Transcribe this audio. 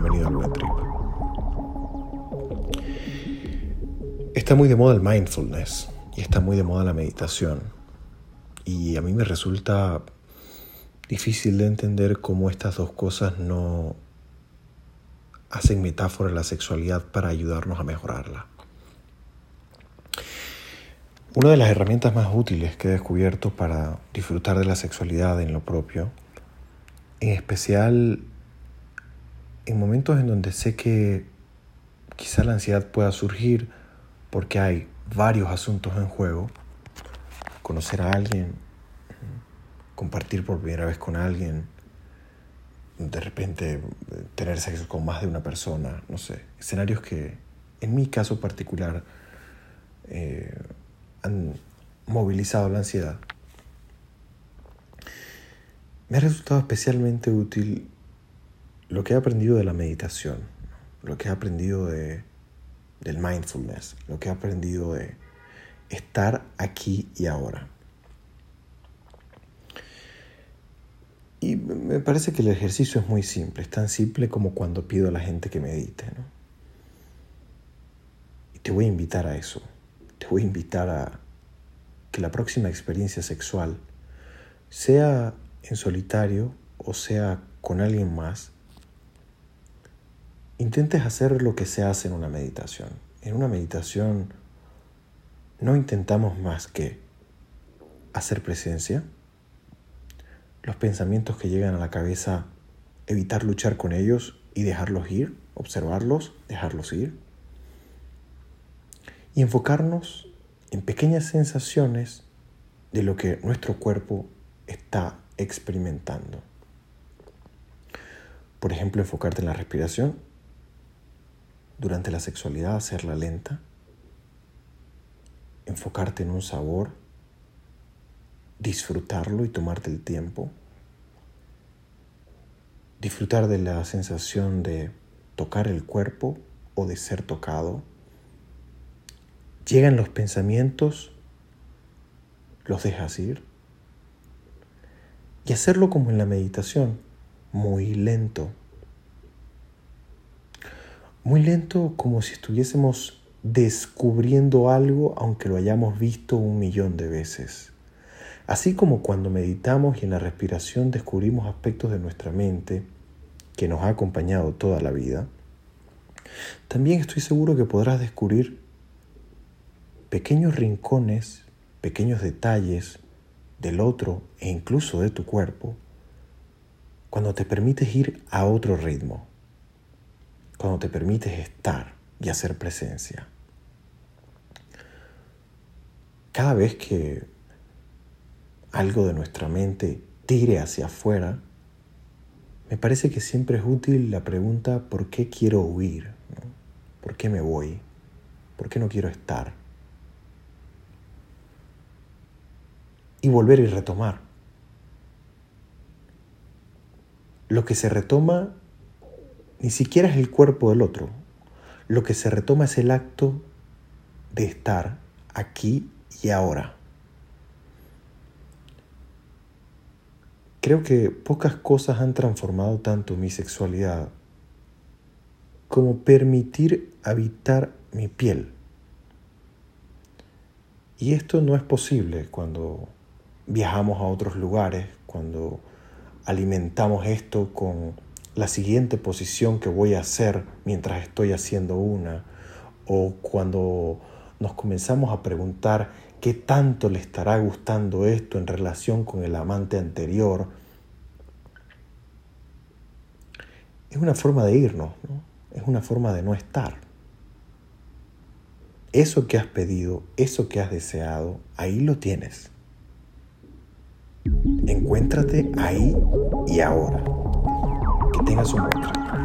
bienvenido al Buen Trip. Está muy de moda el mindfulness y está muy de moda la meditación. Y a mí me resulta difícil de entender cómo estas dos cosas no hacen metáfora de la sexualidad para ayudarnos a mejorarla. Una de las herramientas más útiles que he descubierto para disfrutar de la sexualidad en lo propio, en especial en momentos en donde sé que quizá la ansiedad pueda surgir porque hay varios asuntos en juego, conocer a alguien, compartir por primera vez con alguien, de repente tener sexo con más de una persona, no sé, escenarios que en mi caso particular eh, han movilizado la ansiedad. Me ha resultado especialmente útil lo que he aprendido de la meditación, lo que he aprendido de, del mindfulness, lo que he aprendido de estar aquí y ahora. Y me parece que el ejercicio es muy simple, es tan simple como cuando pido a la gente que medite. Y te voy a invitar a eso, te voy a invitar a que la próxima experiencia sexual, sea en solitario o sea con alguien más, intentes hacer lo que se hace en una meditación. En una meditación no intentamos más que hacer presencia, los pensamientos que llegan a la cabeza, evitar luchar con ellos y dejarlos ir, observarlos, dejarlos ir, y enfocarnos en pequeñas sensaciones de lo que nuestro cuerpo está experimentando. Por ejemplo, enfocarte en la respiración durante la sexualidad, hacerla lenta, enfocarte en un sabor, disfrutarlo y tomarte el tiempo, disfrutar de la sensación de tocar el cuerpo o de ser tocado. Llegan los pensamientos, los dejas ir y hacerlo como en la meditación, muy lento, muy lento como si estuviésemos descubriendo algo aunque lo hayamos visto un millón de veces. Así como cuando meditamos y en la respiración descubrimos aspectos de nuestra mente que nos ha acompañado toda la vida, también estoy seguro que podrás descubrir pequeños rincones, pequeños detalles del otro e incluso de tu cuerpo cuando te permites ir a otro ritmo cuando te permites estar y hacer presencia. Cada vez que algo de nuestra mente tire hacia afuera, me parece que siempre es útil la pregunta ¿por qué quiero huir? ¿Por qué me voy? ¿Por qué no quiero estar? Y volver y retomar. Lo que se retoma ni siquiera es el cuerpo del otro. Lo que se retoma es el acto de estar aquí y ahora. Creo que pocas cosas han transformado tanto mi sexualidad como permitir habitar mi piel. Y esto no es posible cuando viajamos a otros lugares, cuando alimentamos esto con la siguiente posición que voy a hacer mientras estoy haciendo una, o cuando nos comenzamos a preguntar qué tanto le estará gustando esto en relación con el amante anterior, es una forma de irnos, es una forma de no estar. Eso que has pedido, eso que has deseado, ahí lo tienes. Encuéntrate ahí y ahora. Que tengas un buen